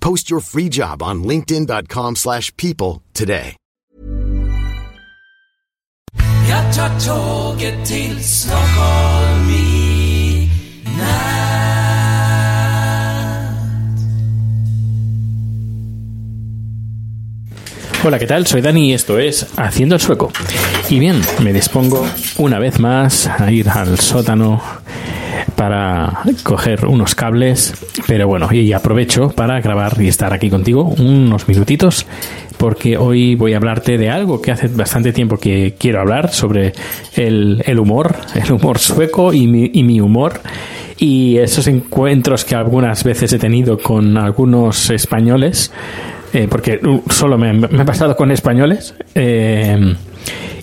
Post your free job on linkedin.com/people slash people today. Jag tar tåget till Stockholm i Hola, ¿qué tal? Soy Dani y esto es Haciendo el Sueco. Y bien, me dispongo una vez más a ir al sótano para coger unos cables, pero bueno, y aprovecho para grabar y estar aquí contigo unos minutitos, porque hoy voy a hablarte de algo que hace bastante tiempo que quiero hablar sobre el, el humor, el humor sueco y mi, y mi humor y esos encuentros que algunas veces he tenido con algunos españoles, eh, porque uh, solo me, he pasado con españoles. eh,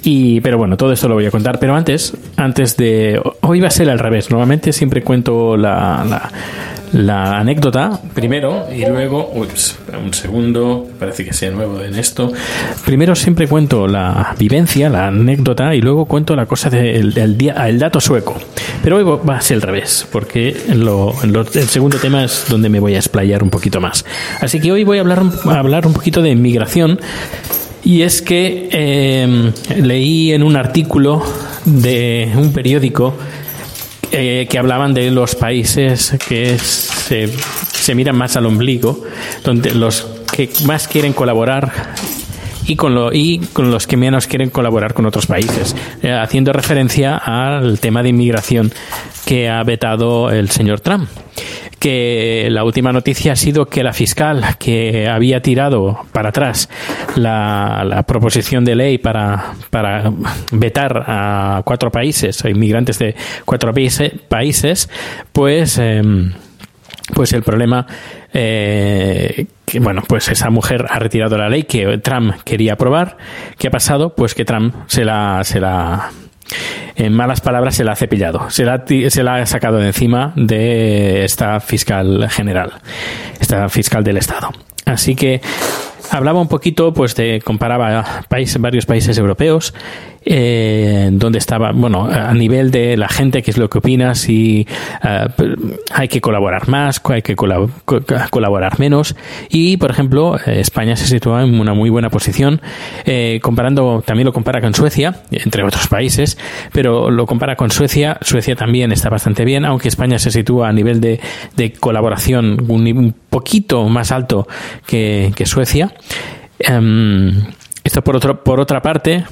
y, pero bueno, todo esto lo voy a contar. Pero antes, antes de. Hoy va a ser al revés. Normalmente siempre cuento la, la, la anécdota primero y luego. Ups, un segundo. Parece que sea nuevo en esto. Primero siempre cuento la vivencia, la anécdota y luego cuento la cosa del del día, el dato sueco. Pero hoy va a ser al revés, porque lo- lo- el segundo tema es donde me voy a explayar un poquito más. Así que hoy voy a hablar, a hablar un poquito de inmigración. Y es que eh, leí en un artículo de un periódico eh, que hablaban de los países que se, miran más al ombligo, donde los que más quieren colaborar y con, lo, y con los que menos quieren colaborar con otros países, eh, haciendo referencia al tema de inmigración que ha vetado el señor Trump que la última noticia ha sido que la fiscal que había tirado para atrás la, la proposición de ley para, para vetar a cuatro países, a inmigrantes de cuatro países, pues... em, pues el problema eh, bueno pues esa mujer ha retirado la ley que Trump quería aprobar. Qué ha pasado pues que Trump se la se la en malas palabras se la ha cepillado. Se la, se la ha sacado de encima de esta fiscal general esta fiscal del estado. Así que hablaba un poquito pues de comparaba países varios países europeos eh, donde estaba bueno a nivel de la gente qué es lo que opina si eh, hay que colaborar más hay que colab- co- colaborar menos. Y por ejemplo eh, España se sitúa en una muy buena posición eh, comparando también lo compara con Suecia entre otros países pero lo compara con Suecia Suecia también está bastante bien aunque España se sitúa a nivel de, de colaboración un, poquito más alto que, que Suecia. Em, esto por otro por otra parte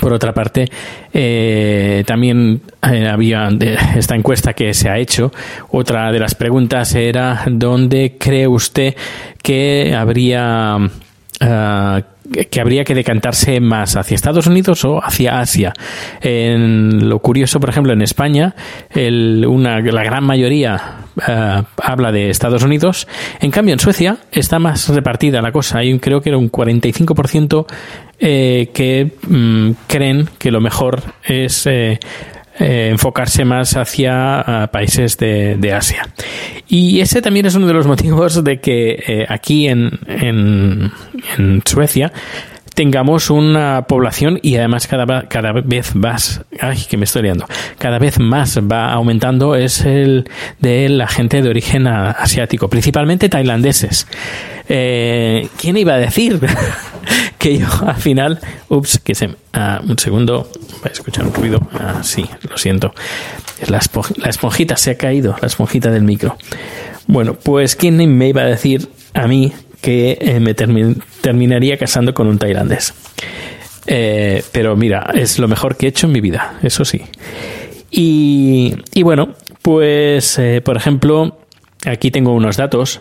por otra parte, eh, también eh, había esta encuesta que se ha hecho. Otra de las preguntas era ¿dónde cree usted que habría ah, que habría que decantarse más hacia Estados Unidos o hacia Asia? En lo curioso, por ejemplo, en España, una, la gran mayoría ah, habla de Estados Unidos. En cambio, en Suecia está más repartida la cosa. Hay creo que era un 45% eh, que mm, creen que lo mejor es eh, eh, enfocarse más hacia ah, países de, de Asia. Y ese también es uno de los motivos de que eh, aquí en, en, en Suecia tengamos una población y además cada, cada vez más, ay, que me estoy liando, cada vez más va aumentando es el de la gente de origen asiático, principalmente tailandeses. Eh, ¿Quién iba a decir que yo al final, ups, que se, ah, un segundo, voy a escuchar un ruido, ah, sí, lo siento, la, esponj- la esponjita se ha caído, la esponjita del micro. Bueno, pues ¿quién me iba a decir a mí que eh, me terminaría casando con un tailandés. Eh, pero mira, es lo mejor que he hecho en mi vida, eso sí. Y, y bueno, pues por ejemplo, aquí tengo unos datos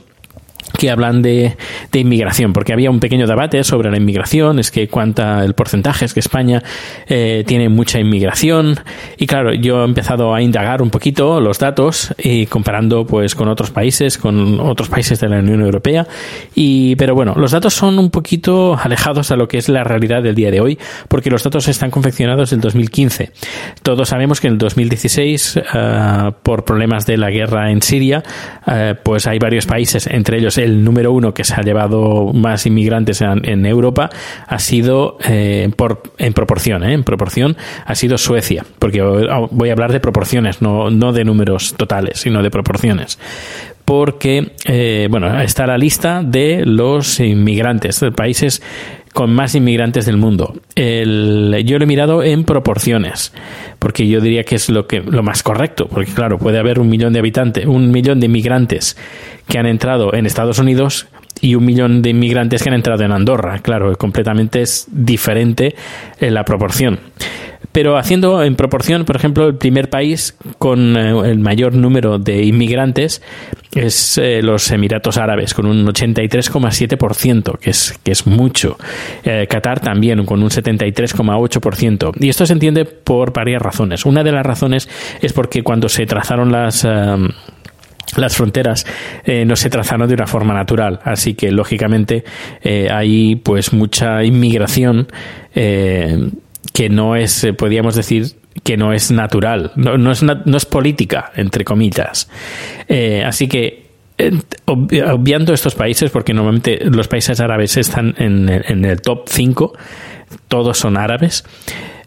que hablan de, de, inmigración, porque había un pequeño debate sobre la inmigración, es que cuánta el porcentaje es que España eh, tiene mucha inmigración y claro, yo he empezado a indagar un poquito los datos y comparando pues con otros países, con otros países de la Unión Europea y pero bueno, los datos son un poquito alejados a lo que es la realidad del día de hoy, porque los datos están confeccionados del 2015. Todos sabemos que en el 2016 eh, por problemas de la guerra en Siria, eh, pues hay varios países, entre ellos el número uno que se ha llevado más inmigrantes en, Europa ha sido eh, por, en proporción, eh, en proporción ha sido Suecia, porque voy a hablar de proporciones, no, no de números totales, sino de proporciones. Porque eh, bueno está la lista de los inmigrantes de países con más inmigrantes del mundo. El, yo lo he mirado en proporciones, porque yo diría que es lo que lo más correcto, porque claro, puede haber un millón de habitantes, un millón de inmigrantes que han entrado en Estados Unidos y un millón de inmigrantes que han entrado en Andorra. Claro, completamente es diferente en la proporción pero haciendo en proporción, por ejemplo, el primer país con eh, el mayor número de inmigrantes es eh, los Emiratos Árabes, con un 83,7%, que es, que es mucho. Eh, Qatar también, con un 73,8%. Y esto se entiende por varias razones. Una de las razones es porque cuando se trazaron las las fronteras no se trazaron de una forma natural, así que lógicamente hay pues mucha inmigración que no es, eh, podríamos decir, que no es natural, no, es, no es política, entre comillas. Eh, así que, obviando estos países, porque normalmente los países árabes están en, en el top 5, todos son árabes,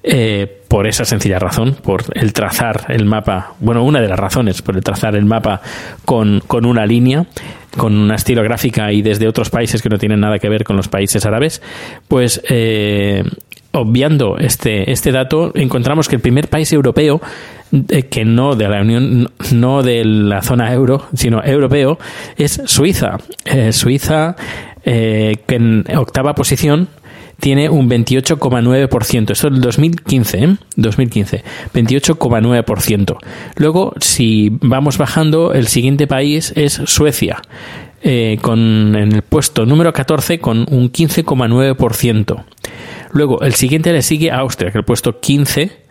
eh, por esa sencilla razón, por el trazar el mapa, bueno, una de las razones, por el trazar el mapa con, con una línea, con una estilográfica y desde otros países que no tienen nada que ver con los países árabes, pues eh, obviando este, este dato, encontramos que el primer país europeo eh, que no de la Unión, no de la zona euro, sino europeo, es Suiza. Eh, Suiza, eh, que en octava posición tiene un 28,9%. Esto es el 2015, ¿eh? 2015. 28,9%. Luego, si vamos bajando, el siguiente país es Suecia. con en el puesto número 14 con un 15,9%. Luego, el siguiente le sigue a Austria, que el puesto 15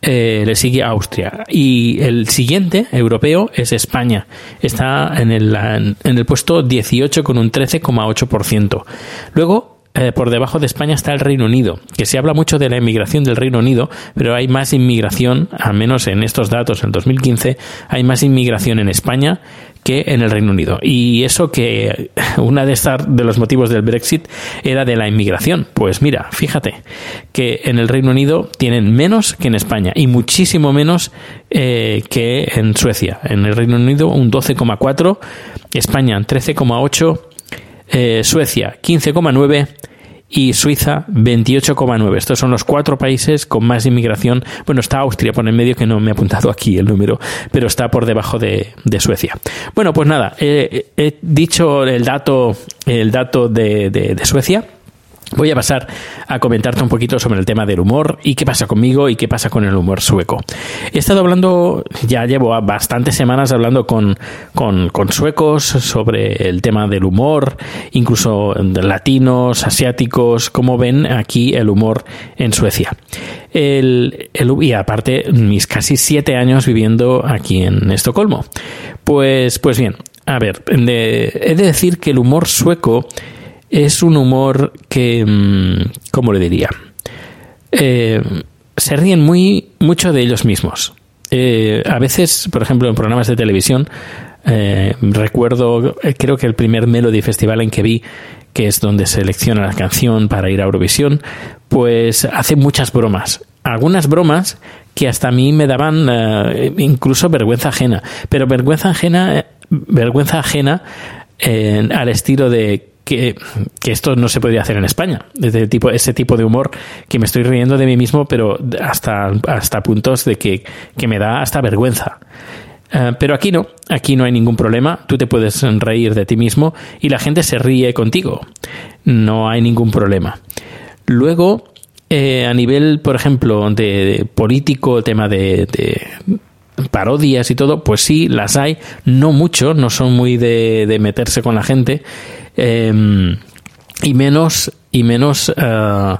eh, le sigue a Austria. Y el siguiente, europeo, es España. Está en el, en el puesto 18 con un 13,8%. Luego, eh, por debajo de España está el Reino Unido, que se habla mucho de la inmigración del Reino Unido, pero hay más inmigración, al menos en estos datos, en 2015, hay más inmigración en España que en el Reino Unido. Y eso que una de, estas, de los motivos del Brexit era de la inmigración. Pues mira, fíjate que en el Reino Unido tienen menos que en España y muchísimo menos eh, que en Suecia. En el Reino Unido un 12,4, España 13,8, eh, Suecia 15,9 y Suiza 28,9. Estos son los cuatro países con más inmigración. Bueno, está Austria por en medio que no me ha apuntado aquí el número, pero está por debajo de, Suecia. Bueno, pues nada, he dicho el dato, el dato de, de Suecia. Voy a pasar a comentarte un poquito sobre el tema del humor y qué pasa conmigo y qué pasa con el humor sueco. He estado hablando, ya llevo bastantes semanas hablando con, con, suecos sobre el tema del humor, incluso latinos, asiáticos, cómo ven aquí el humor en Suecia. El, y aparte, mis casi siete años viviendo aquí en Estocolmo. Pues, pues bien, a ver, he de decir que el humor sueco es un humor que, mm, ¿cómo le diría? Eh, se ríen muy mucho de ellos mismos. Eh, a veces, por ejemplo, en programas de televisión, eh, recuerdo, creo que el primer Melody Festival en que vi, que es donde selecciona la canción para ir a Eurovisión, pues hace muchas bromas. Algunas bromas que hasta a mí me daban incluso vergüenza ajena. Pero vergüenza ajena, vergüenza ajena al estilo de que, esto no se podría hacer en España. Ese tipo, ese tipo de humor que me estoy riendo de mí mismo, pero hasta, hasta puntos de que, me da hasta vergüenza. Eh, pero aquí no, aquí no hay ningún problema, tú te puedes reír de ti mismo y la gente se ríe contigo, no hay ningún problema. Luego, eh, a nivel, por ejemplo, de, político, tema de, parodias y todo, pues sí, las hay, no mucho, no son muy de, meterse con la gente, em, y menos, y menos eh,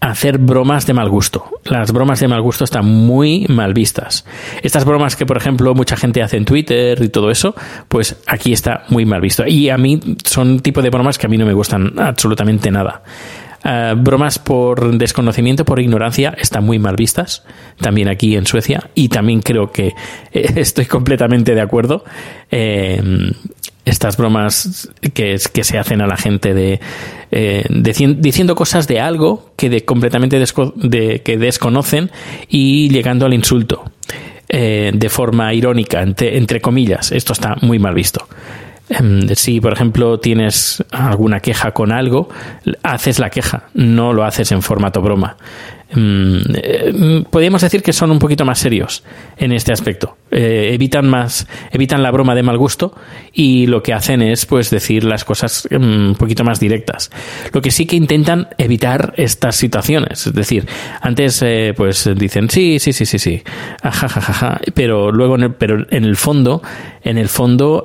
hacer bromas de mal gusto. Las bromas de mal gusto están muy mal vistas. Estas bromas que, por ejemplo, mucha gente hace en Twitter y todo eso, pues aquí está muy mal visto. Y a mí son tipo de bromas que a mí no me gustan absolutamente nada. Eh, bromas por desconocimiento, por ignorancia, están muy mal vistas, también aquí en Suecia, y también creo que eh, estoy completamente de acuerdo. Eh, estas bromas que, que se hacen a la gente de, diciendo cosas de algo que completamente que desconocen y llegando al insulto de forma irónica, entre, entre comillas. Esto está muy mal visto. Em, si, por ejemplo, tienes alguna queja con algo, haces la queja, no lo haces en formato broma. Eh, podríamos decir que son un poquito más serios en este aspecto. Eh, evitan más, evitan la broma de mal gusto y lo que hacen es, pues, decir las cosas em, un poquito más directas. Lo que sí que intentan evitar estas situaciones. Es decir, antes, eh, pues, dicen sí, sí, sí, sí, sí, ja, pero luego, en el, pero en el fondo, en el fondo,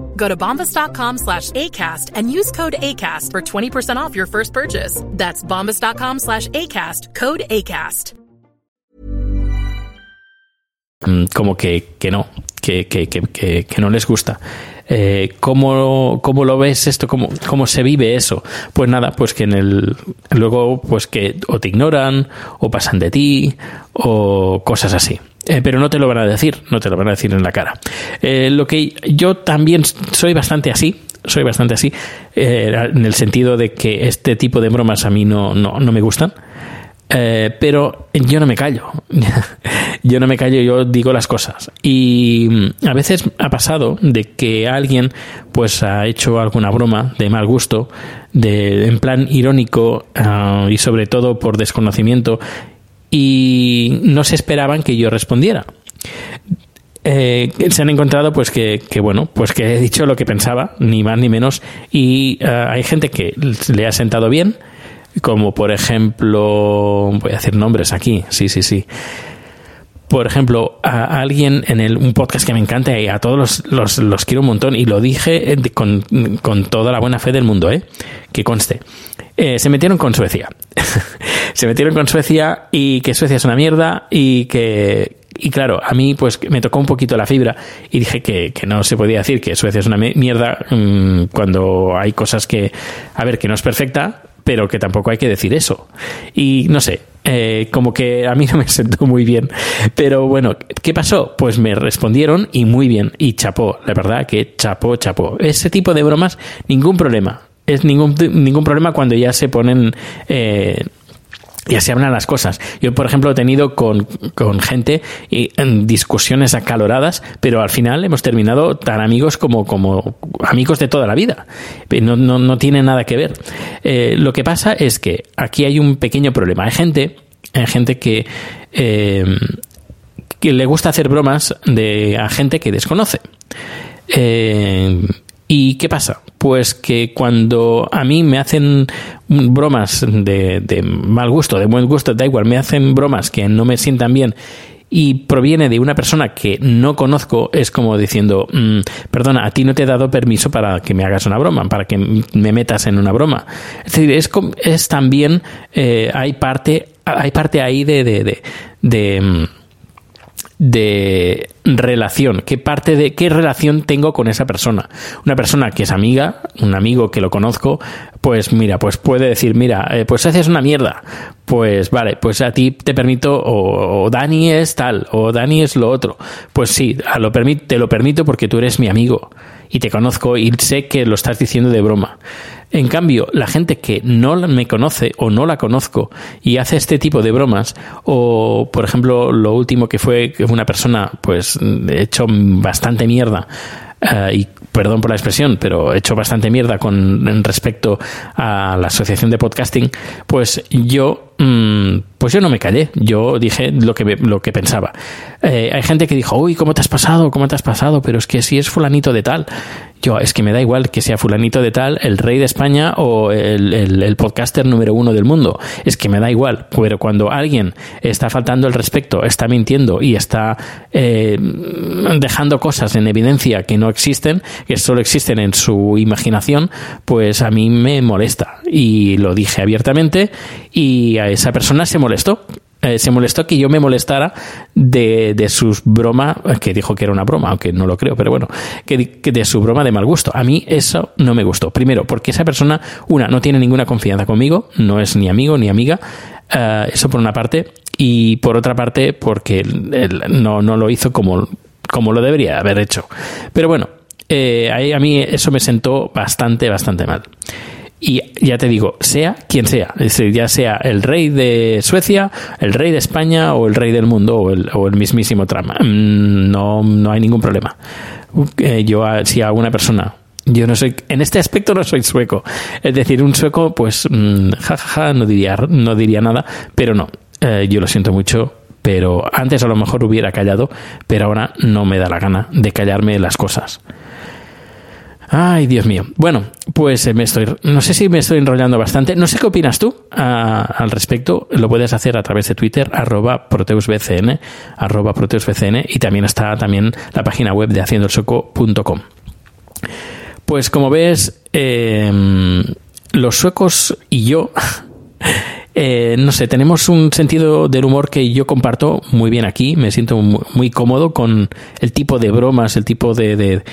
Go to bombas.com slash ACAST and use code ACAST for 20% off your first purchase. That's bombas.com slash ACAST, code ACAST. Mm, como que, que no, que, que, que, que no les gusta. Eh, ¿cómo, ¿cómo, lo ves esto? ¿Cómo, ¿Cómo se vive eso? Pues nada, pues que en el luego pues que o te ignoran o pasan de ti o cosas así. Eh, pero no te lo van a decir, no te lo van a decir en la cara. Eh, lo que yo también soy bastante así, soy bastante así, eh, en el sentido de que este tipo de bromas a mí no, no, no me gustan. Eh, pero yo no me callo. yo no me callo, yo digo las cosas. Y mm, a veces ha pasado de que alguien pues ha hecho alguna broma de mal gusto, de, en plan irónico ah, y sobre todo por desconocimiento y no se esperaban que yo respondiera. Eh, se han encontrado pues que, que, bueno pues que he dicho lo que pensaba ni más ni menos y ah, hay gente que le ha sentado bien como por ejemplo, voy a decir nombres aquí, sí, sí, sí. Por ejemplo, a alguien en el, un podcast que me encanta y a todos los, los, quiero un montón y lo dije eh, con, con, toda la buena fe del mundo, ¿eh? que conste. Eh, se metieron con Suecia. se metieron con Suecia y que Suecia es una mierda y que, y claro, a mí pues me tocó un poquito la fibra y dije que, que no se podía decir que Suecia es una mierda mmm, cuando hay cosas que, a ver, que no es perfecta, pero que tampoco hay que decir eso. Y no sé, eh, como que a mí no me sentó muy bien. Pero bueno, ¿qué pasó? Pues me respondieron y muy bien. Y chapó, la verdad que chapó, chapó. Ese tipo de bromas, ningún problema. Es ningún, ningún problema cuando ya se ponen... Eh, y así hablan las cosas. Yo, por ejemplo, he tenido con, con gente y, en discusiones acaloradas, pero al final hemos terminado tan amigos como, como amigos de toda la vida. No, no, no tiene nada que ver. Eh, lo que pasa es que aquí hay un pequeño problema. Hay gente, hay gente que, eh, que le gusta hacer bromas de, a gente que desconoce. Eh, ¿Y qué pasa? Pues que cuando a mí me hacen bromas de, de, mal gusto, de buen gusto, da igual, me hacen bromas que no me sientan bien y proviene de una persona que no conozco, es como diciendo, mmm, perdona, a ti no te he dado permiso para que me hagas una broma, para que me metas en una broma. Es decir, es, es también, eh, hay parte, hay parte ahí de, de, de, de relación, qué parte de qué relación tengo con esa persona. Una persona que es amiga, un amigo que lo conozco, pues mira, pues puede decir, mira, eh, pues haces una mierda. Pues vale, pues a ti te permito, o, o, Dani es tal, o Dani es lo otro. Pues sí, te lo permito porque tú eres mi amigo y te conozco y sé que lo estás diciendo de broma. En cambio, la gente que no me conoce o no la conozco y hace este tipo de bromas, o por ejemplo, lo último que fue que una persona, pues, hecho bastante mierda, Uh, y perdón por la expresión, pero he hecho bastante mierda con respecto a la asociación de podcasting, pues yo, mmm, pues yo no me callé, yo dije lo que, lo que pensaba. Eh, hay gente que dijo, uy, ¿cómo te has pasado? ¿Cómo te has pasado? Pero es que si es fulanito de tal, yo, es que me da igual que sea fulanito de tal, el rey de España o el, el, podcaster número uno del mundo. Es que me da igual. Pero cuando alguien está faltando el respeto, está mintiendo y está eh, dejando cosas en evidencia que no existen, que solo existen en su imaginación, pues a mí me molesta. Y lo dije abiertamente y a esa persona se molestó eh, se molestó que yo me molestara de, de sus broma, que dijo que era una broma, aunque no lo creo, pero bueno, que, que, de su broma de mal gusto. A mí eso no me gustó. Primero, porque esa persona, una, no tiene ninguna confianza conmigo, no es ni amigo ni amiga, uh, eso por una parte, y por otra parte, porque él, no, no lo hizo como, como lo debería haber hecho. Pero bueno, eh, a mí eso me sentó bastante, bastante mal. Y ya te digo, sea quien sea, ya sea el rey de Suecia, el rey de España o el rey del mundo o el, o el mismísimo trama, no, no hay ningún problema. Yo, si a alguna persona yo no soy, en este aspecto no soy sueco. Es decir, un sueco, pues, jajaja, ja, ja, no diría, no diría nada, pero no. Eh, yo lo siento mucho, pero antes a lo mejor hubiera callado, pero ahora no me da la gana de callarme las cosas. Ay, Dios mío. Bueno, pues eh, me estoy, no sé si me estoy enrollando bastante. No sé qué opinas tú a, al respecto. Lo puedes hacer a través de Twitter, arroba proteusbcn, arroba proteusbcn, y también está también la página web de haciendoelsoco.com. Pues como ves, eh, los suecos y yo, eh, no sé, tenemos un sentido del humor que yo comparto muy bien aquí. Me siento muy, cómodo con el tipo de bromas, el tipo de, de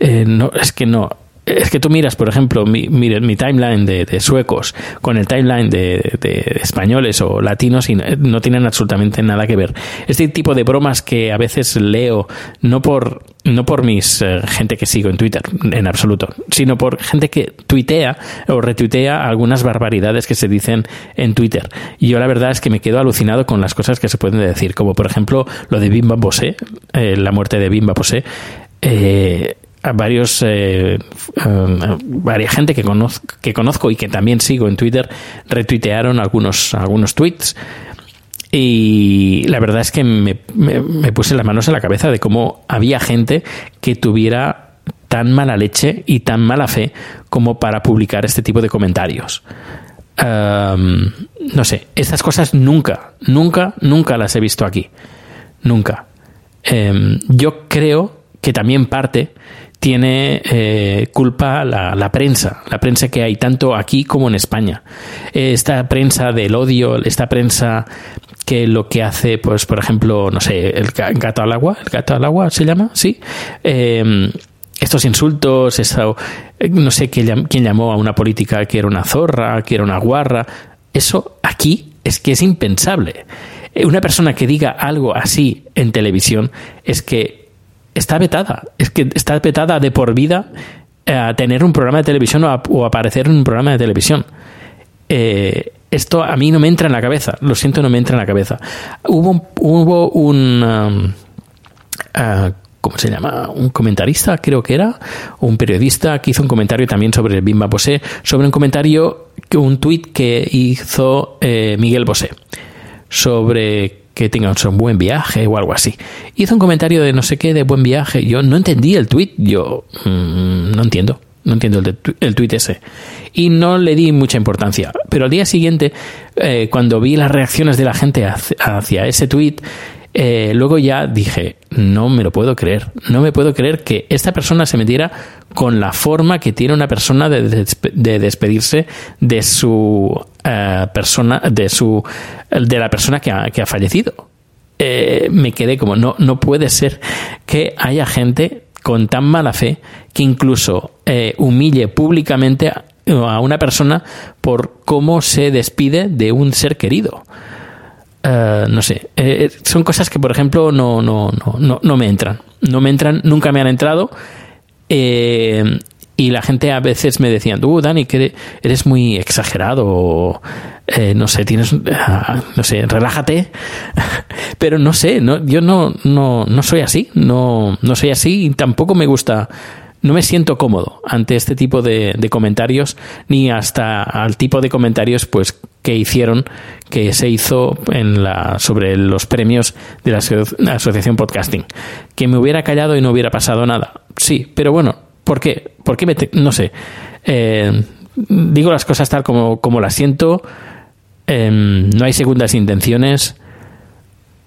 eh, no, es que no. Es que tú miras, por ejemplo, mi, mi, timeline de, suecos con el timeline de, de, españoles o latinos y no tienen absolutamente nada que ver. Este tipo de bromas que a veces leo, no por, no por mis eh, gente que sigo en Twitter, en absoluto, sino por gente que tuitea o retuitea algunas barbaridades que se dicen en Twitter. Y yo la verdad es que me quedo alucinado con las cosas que se pueden decir, como por ejemplo lo de Bimba Bosé, eh, la muerte de Bimba Bosé. Eh, varios eh, uh, varias gente que conozco, que conozco y que también sigo en Twitter retuitearon algunos algunos tweets y la verdad es que me, me, puse las manos en la cabeza de cómo había gente que tuviera tan mala leche y tan mala fe como para publicar este tipo de comentarios. No sé, estas cosas nunca, nunca, nunca las he visto aquí. Nunca. Um, yo creo que también parte tiene eh, culpa la, la, prensa, la prensa que hay tanto aquí como en España. Esta prensa del odio, esta prensa que lo que hace, pues, por ejemplo, no sé, el gato al agua, el gato al agua se llama, sí. Eh, estos insultos, eso, no sé quién llamó a una política que era una zorra, que era una guarra, eso aquí es que es impensable. Una persona que diga algo así en televisión es que está vetada. Es que está vetada de por vida a tener un programa de televisión o, aparecer en un programa de televisión. Eh, esto a mí no me entra en la cabeza, lo siento, no me entra en la cabeza. Hubo, un... Uh, ¿cómo se llama? Un comentarista, creo que era, un periodista que hizo un comentario también sobre el Bimba Bosé, sobre un comentario, un tuit que hizo eh, Miguel Bosé, sobre que tenga un buen viaje o algo así. Hizo un comentario de no sé qué, de buen viaje. Yo no entendí el tuit, yo mm, no entiendo. No entiendo el, el tuit ese. Y no le di mucha importancia. Pero al día siguiente, eh, cuando vi las reacciones de la gente hacia, ese tuit, eh, luego ya dije, no me lo puedo creer, no me puedo creer que esta persona se metiera con la forma que tiene una persona de, despedirse de su eh, persona, de su, de la persona que ha, que ha fallecido. Eh, me quedé como, no, no puede ser que haya gente con tan mala fe que incluso humille públicamente a una persona por cómo se despide de un ser querido. Eh, no sé, eh, son cosas que, por ejemplo, no, no, no, no, me entran. No me entran, nunca me han entrado. Eh, y la gente a veces me decían, tú, Dani, que eres muy exagerado, no sé, tienes, ah, no sé, relájate. Pero no sé, no, yo no, no, no soy así, no, no soy así y tampoco me gusta no me siento cómodo ante este tipo de, comentarios ni hasta al tipo de comentarios pues que hicieron que se hizo en la sobre los premios de la, asociación podcasting. Que me hubiera callado y no hubiera pasado nada. Sí pero bueno ¿por qué? ¿por qué me no sé. Eh, digo las cosas tal como, como las siento. Em, no hay segundas intenciones.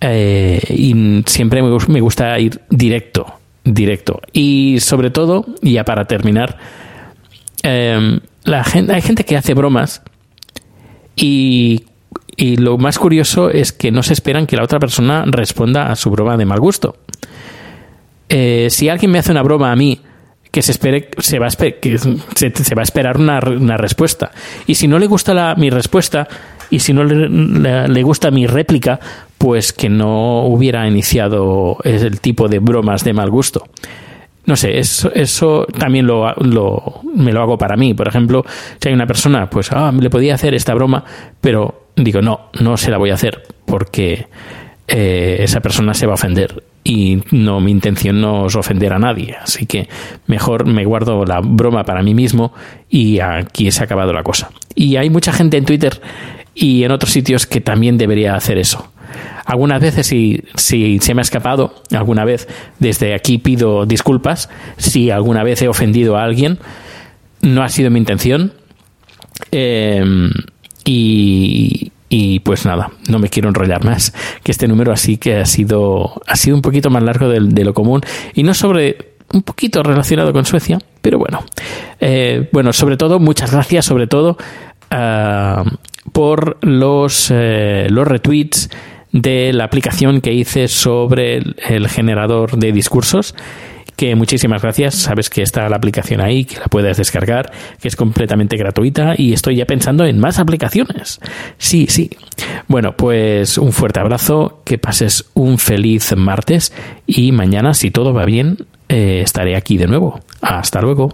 Eh, y siempre me gusta ir directo directo. Y sobre todo, ya para terminar, em, la gente, hay gente que hace bromas y, y lo más curioso es que no se esperan que la otra persona responda a su broma de mal gusto. Eh, si alguien me hace una broma a mí, que se espere, se va a, se, va a esperar una, una, respuesta. Y si no le gusta la, mi respuesta, y si no le, gusta mi réplica, pues que no hubiera iniciado el tipo de bromas de mal gusto. No sé, eso, eso también lo, me lo hago para mí. Por ejemplo, si hay una persona, pues, ah, le podía hacer esta broma, pero digo, no, no se la voy a hacer porque eh, esa persona se va a ofender y no mi intención no es ofender a nadie así que mejor me guardo la broma para mí mismo y aquí se ha acabado la cosa y hay mucha gente en Twitter y en otros sitios que también debería hacer eso. Algunas veces, si, si se me ha escapado, alguna vez desde aquí pido disculpas, si alguna vez he ofendido a alguien, no ha sido mi intención. Em, y, y pues nada, no me quiero enrollar más, que este número así que ha sido, ha sido un poquito más largo de, lo común y no sobre un poquito relacionado con Suecia, pero bueno. Eh, bueno, sobre todo, muchas gracias, sobre todo, a por los, eh, los retweets de la aplicación que hice sobre el, generador de discursos que muchísimas gracias. Sabes que está la aplicación ahí, que la puedes descargar, que es completamente gratuita y estoy ya pensando en más aplicaciones. Sí, sí. Bueno, pues un fuerte abrazo, que pases un feliz martes y mañana, si todo va bien, eh, estaré aquí de nuevo. Hasta luego.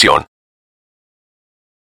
información.